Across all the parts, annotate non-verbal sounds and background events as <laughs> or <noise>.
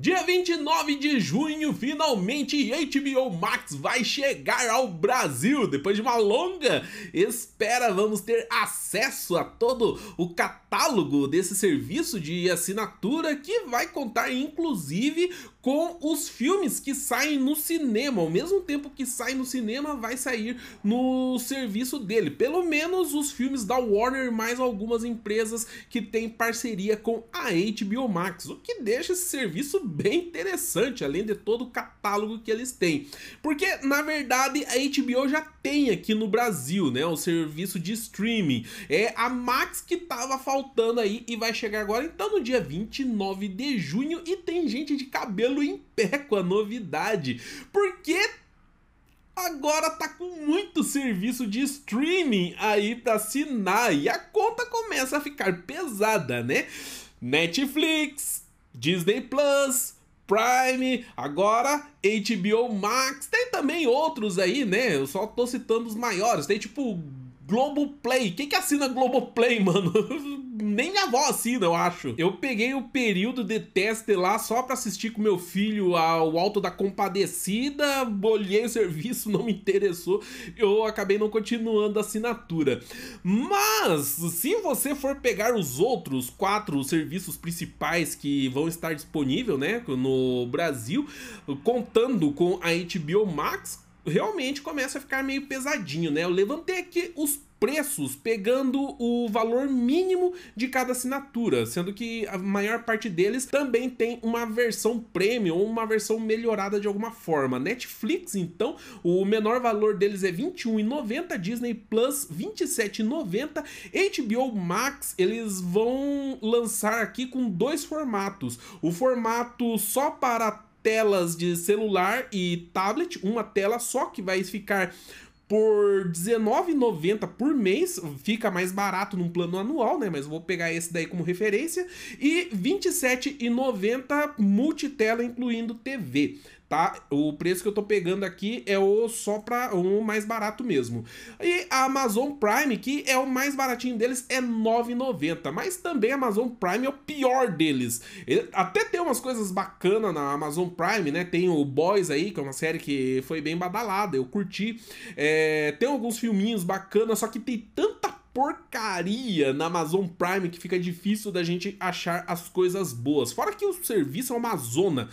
Dia 29 de junho, finalmente HBO Max vai chegar ao Brasil. Depois de uma longa espera, vamos ter acesso a todo o catálogo desse serviço de assinatura que vai contar inclusive com os filmes que saem no cinema. Ao mesmo tempo que sai no cinema, vai sair no serviço dele. Pelo menos os filmes da Warner mais algumas empresas que têm parceria com a HBO Max, o que deixa esse serviço bem interessante, além de todo o catálogo que eles têm. Porque, na verdade, a HBO já tem aqui no Brasil, né, o serviço de streaming. É a Max que tava faltando aí e vai chegar agora, então, no dia 29 de junho. E tem gente de cabelo com a novidade. Porque agora tá com muito serviço de streaming aí para assinar e a conta começa a ficar pesada, né? Netflix, Disney Plus, Prime, agora HBO Max, tem também outros aí, né? Eu só tô citando os maiores. Tem tipo Globoplay. Quem que assina Globoplay, <laughs> mano? Nem minha avó assina, eu acho. Eu peguei o período de teste lá só pra assistir com meu filho ao Alto da Compadecida, bolhei o serviço, não me interessou, eu acabei não continuando a assinatura. Mas, se você for pegar os outros quatro serviços principais que vão estar disponíveis, né, no Brasil, contando com a HBO Max, realmente começa a ficar meio pesadinho, né? Eu levantei aqui os preços pegando o valor mínimo de cada assinatura, sendo que a maior parte deles também tem uma versão premium ou uma versão melhorada de alguma forma. Netflix, então, o menor valor deles é R$21,90, Disney Plus R$27,90, HBO Max, eles vão lançar aqui com dois formatos. O formato só para telas de celular e tablet, uma tela só que vai ficar por R$19,90 por mês, fica mais barato num plano anual, né? Mas vou pegar esse daí como referência. E R$27,90 multitela, incluindo TV tá? O preço que eu tô pegando aqui é o só para o mais barato mesmo. E a Amazon Prime, que é o mais baratinho deles, é R$ 9,90, mas também a Amazon Prime é o pior deles. Ele, até tem umas coisas bacanas na Amazon Prime, né? Tem o Boys aí, que é uma série que foi bem badalada, eu curti. É, tem alguns filminhos bacanas, só que tem tanta porcaria na Amazon Prime que fica difícil da gente achar as coisas boas. Fora que o serviço é uma zona.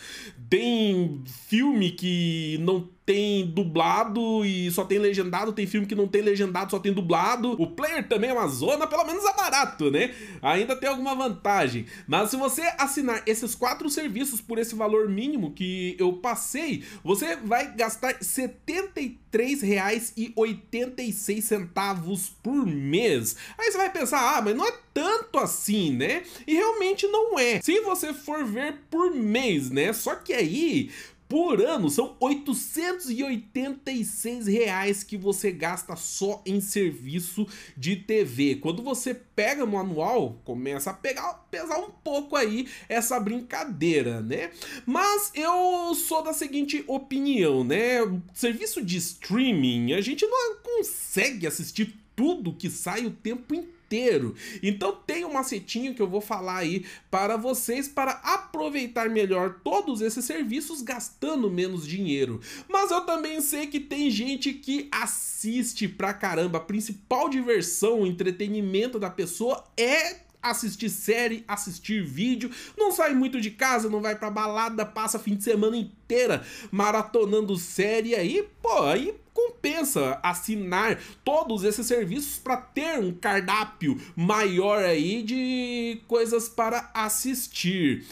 Tem filme que não tem dublado e só tem legendado, tem filme que não tem legendado, só tem dublado. O player também é uma zona, pelo menos é barato, né? Ainda tem alguma vantagem. Mas se você assinar esses quatro serviços por esse valor mínimo que eu passei, você vai gastar R$ 73,86 por mês. Aí você vai pensar, ah, mas não é tanto assim, né? E realmente não é. Se você for ver por mês, né? Só que aí por ano são 886 reais que você gasta só em serviço de TV. Quando você pega no anual, começa a pegar, pesar um pouco aí essa brincadeira, né? Mas eu sou da seguinte opinião, né? Serviço de streaming, a gente não consegue assistir tudo que sai o tempo inteiro inteiro. Então tem um macetinho que eu vou falar aí para vocês para aproveitar melhor todos esses serviços gastando menos dinheiro. Mas eu também sei que tem gente que assiste pra caramba. A principal diversão, entretenimento da pessoa é assistir série, assistir vídeo, não sai muito de casa, não vai pra balada, passa fim de semana inteira maratonando série aí, pô, aí compensa assinar todos esses serviços para ter um cardápio maior aí de coisas para assistir.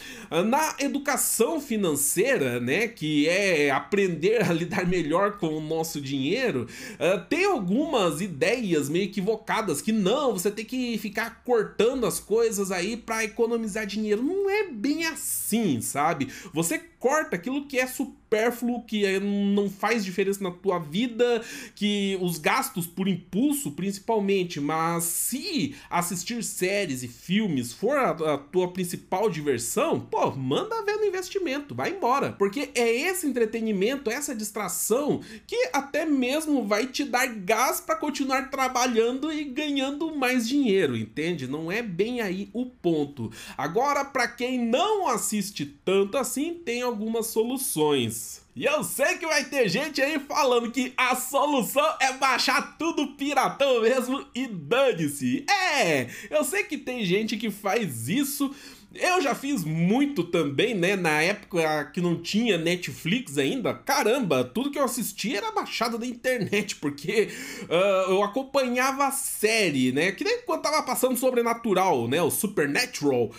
Na educação financeira, né, que é aprender a lidar melhor com o nosso dinheiro, uh, tem algumas ideias meio equivocadas que não, você tem que ficar cortando as coisas aí para economizar dinheiro. Não é bem assim, sabe? Você corta aquilo que é supérfluo, que é, não faz diferença na tua vida, que os gastos por impulso, principalmente, mas se assistir séries e filmes for a, a tua principal diversão, pô, manda ver no investimento, vai embora. Porque é esse entretenimento, essa distração que até mesmo vai te dar gás para continuar trabalhando e ganhando mais dinheiro, entende? Não é bem aí o ponto. Agora, para quem não assiste tanto assim, tem algumas soluções. E eu sei que vai ter gente aí falando que a solução é baixar tudo piratão mesmo e dane-se. É, eu sei que tem gente que faz isso. Eu já fiz muito também, né? Na época que não tinha Netflix ainda. Caramba, tudo que eu assistia era baixado da internet, porque uh, eu acompanhava a série, né? Que nem quando tava passando Sobrenatural, né? O Supernatural.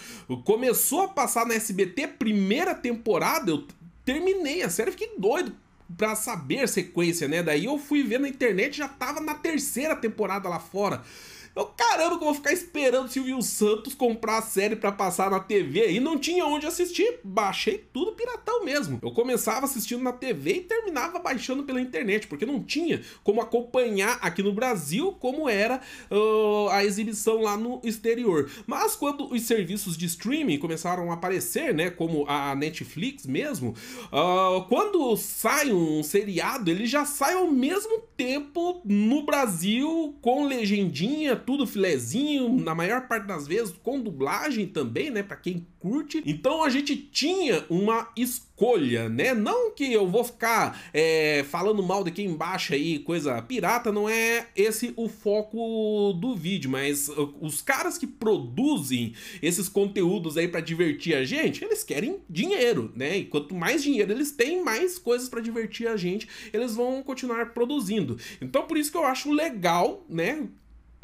Começou a passar na SBT, primeira temporada, eu terminei a série, fiquei doido pra saber a sequência, né? Daí eu fui ver na internet, já tava na terceira temporada lá fora. Eu, caramba, que eu vou ficar esperando Silvio Santos comprar a série para passar na TV e não tinha onde assistir. Baixei tudo piratão mesmo. Eu começava assistindo na TV e terminava baixando pela internet, porque não tinha como acompanhar aqui no Brasil como era uh, a exibição lá no exterior. Mas quando os serviços de streaming começaram a aparecer, né, como a Netflix mesmo, uh, quando sai um seriado, ele já sai ao mesmo tempo no Brasil com legendinha tudo filezinho, na maior parte das vezes com dublagem também, né, para quem curte. Então a gente tinha uma escolha, né? Não que eu vou ficar é, falando mal de quem baixa aí coisa pirata, não é esse o foco do vídeo, mas uh, os caras que produzem esses conteúdos aí para divertir a gente, eles querem dinheiro, né? E quanto mais dinheiro eles têm, mais coisas para divertir a gente, eles vão continuar produzindo. Então por isso que eu acho legal, né?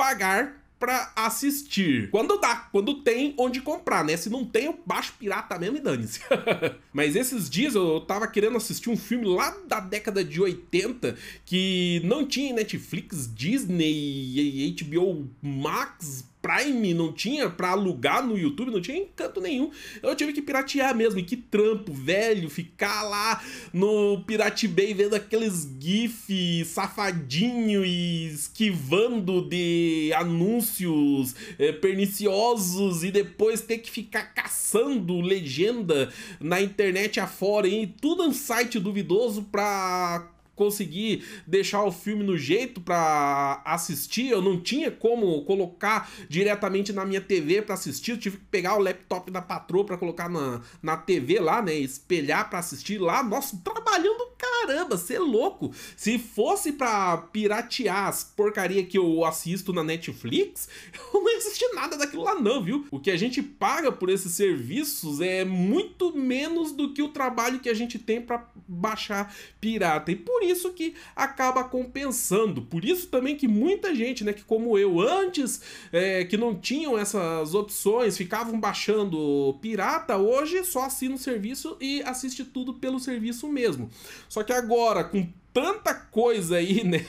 Pagar para assistir. Quando dá, quando tem onde comprar, né? Se não tem, eu baixo pirata mesmo e dane-se. <laughs> Mas esses dias eu tava querendo assistir um filme lá da década de 80 que não tinha Netflix, Disney, HBO Max, Prime não tinha para alugar no YouTube, não tinha encanto nenhum. Eu tive que piratear mesmo. E que trampo, velho, ficar lá no Pirate Bay vendo aqueles GIF safadinho e esquivando de anúncios é, perniciosos e depois ter que ficar caçando legenda na internet afora e tudo um site duvidoso pra conseguir deixar o filme no jeito para assistir, eu não tinha como colocar diretamente na minha TV para assistir, eu tive que pegar o laptop da patroa para colocar na, na TV lá, né, espelhar para assistir lá, nossa, trabalhando caramba, você é louco. Se fosse para piratear as porcaria que eu assisto na Netflix, <laughs> eu não existe nada daquilo lá não, viu? O que a gente paga por esses serviços é muito menos do que o trabalho que a gente tem para baixar pirata. E por isso que acaba compensando. Por isso também que muita gente, né, que como eu antes, é, que não tinham essas opções, ficavam baixando pirata, hoje só assina o serviço e assiste tudo pelo serviço mesmo. Só que agora, com tanta coisa aí, <laughs> né,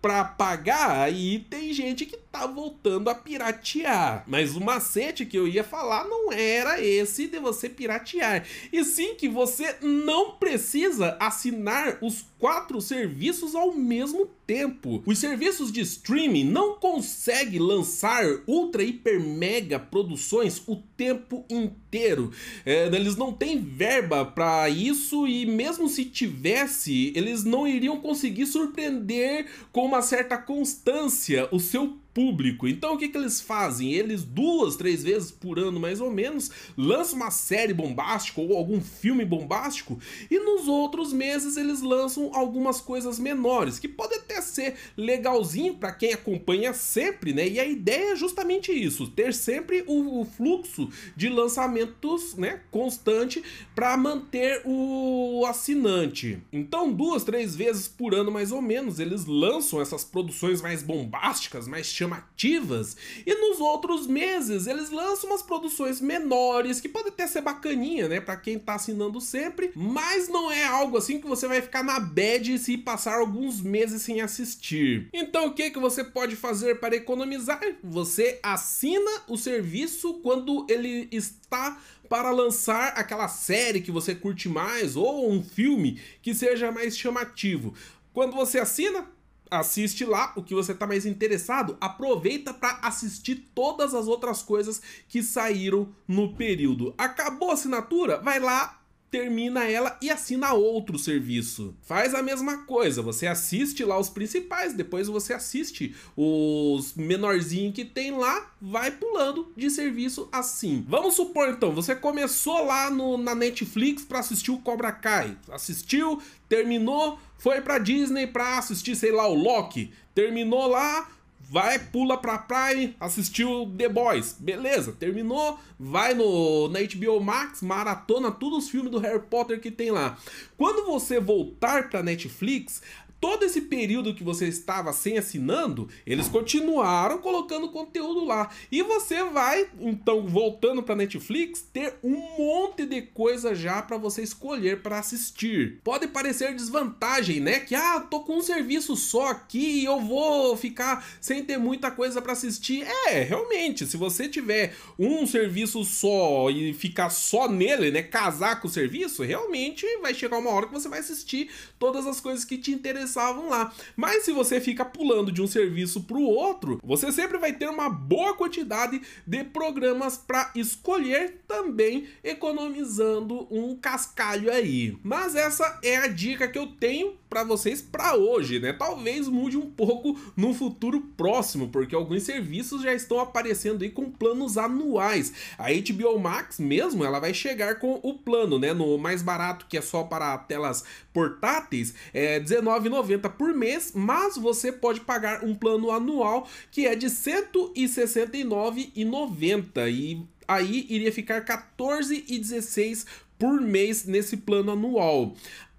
pra pagar, aí tem gente que tá voltando a piratear. Mas o macete que eu ia falar não era esse de você piratear, e sim que você não precisa assinar os quatro serviços ao mesmo tempo. Os serviços de streaming não conseguem lançar ultra, hiper, mega produções o tempo inteiro. É, eles não têm verba para isso e mesmo se tivesse, eles não iriam conseguir surpreender com uma certa constância o seu público. Então o que, que eles fazem? Eles duas, três vezes por ano mais ou menos lançam uma série bombástica ou algum filme bombástico e nos outros meses eles lançam algumas coisas menores que pode até ser legalzinho para quem acompanha sempre, né? E a ideia é justamente isso, ter sempre o, o fluxo de lançamentos, né, constante para manter o assinante. Então duas, três vezes por ano mais ou menos eles lançam essas produções mais bombásticas, mais chamativas, e nos outros meses eles lançam umas produções menores, que pode até ser bacaninha, né, para quem tá assinando sempre, mas não é algo assim que você vai ficar na bad se passar alguns meses sem assistir. Então o que que você pode fazer para economizar? Você assina o serviço quando ele está para lançar aquela série que você curte mais ou um filme que seja mais chamativo. Quando você assina, assiste lá o que você está mais interessado, aproveita para assistir todas as outras coisas que saíram no período. Acabou a assinatura? Vai lá, termina ela e assina outro serviço. Faz a mesma coisa, você assiste lá os principais, depois você assiste os menorzinhos que tem lá, vai pulando de serviço assim. Vamos supor então, você começou lá no, na Netflix para assistir o Cobra Kai, assistiu, terminou, foi pra Disney pra assistir, sei lá, o Loki, terminou lá, vai, pula pra Prime, assistiu The Boys, beleza, terminou, vai no, na HBO Max, maratona todos os filmes do Harry Potter que tem lá. Quando você voltar pra Netflix, todo esse período que você estava sem assinando, eles continuaram colocando conteúdo lá. E você vai, então, voltando para Netflix, ter um monte de coisa já para você escolher para assistir. Pode parecer desvantagem, né? Que ah, tô com um serviço só aqui e eu vou ficar sem ter muita coisa para assistir. É, realmente, se você tiver um serviço só e ficar só nele, né, casar com o serviço, realmente vai chegar uma hora que você vai assistir todas as coisas que te interessam pensavam lá. Mas se você fica pulando de um serviço para o outro, você sempre vai ter uma boa quantidade de programas para escolher também, economizando um cascalho aí. Mas essa é a dica que eu tenho para vocês para hoje, né? Talvez mude um pouco no futuro próximo, porque alguns serviços já estão aparecendo aí com planos anuais. A HBO Max mesmo, ela vai chegar com o plano, né? No mais barato, que é só para telas portáteis, é R$19,90 por mês, mas você pode pagar um plano anual que é de R$169,90 e aí iria ficar R$14,16 por mês nesse plano anual.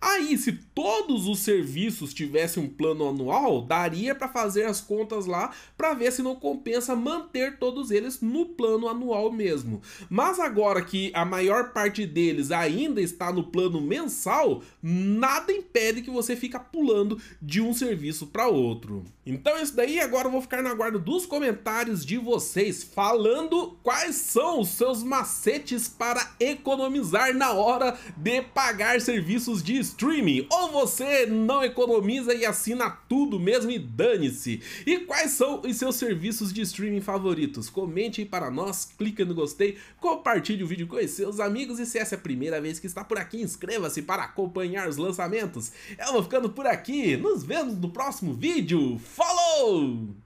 Aí, se todos os serviços tivessem um plano anual, daria para fazer as contas lá para ver se não compensa manter todos eles no plano anual mesmo. Mas agora que a maior parte deles ainda está no plano mensal, nada impede que você fique pulando de um serviço para outro. Então é isso daí, agora eu vou ficar na guarda dos comentários de vocês falando quais são os seus macetes para economizar na hora de pagar serviços de streaming, ou você não economiza e assina tudo mesmo e dane-se. E quais são os seus serviços de streaming favoritos? Comente aí para nós, clique no gostei, compartilhe o vídeo com seus amigos e se essa é a primeira vez que está por aqui, inscreva-se para acompanhar os lançamentos. Eu vou ficando por aqui, nos vemos no próximo vídeo, falou!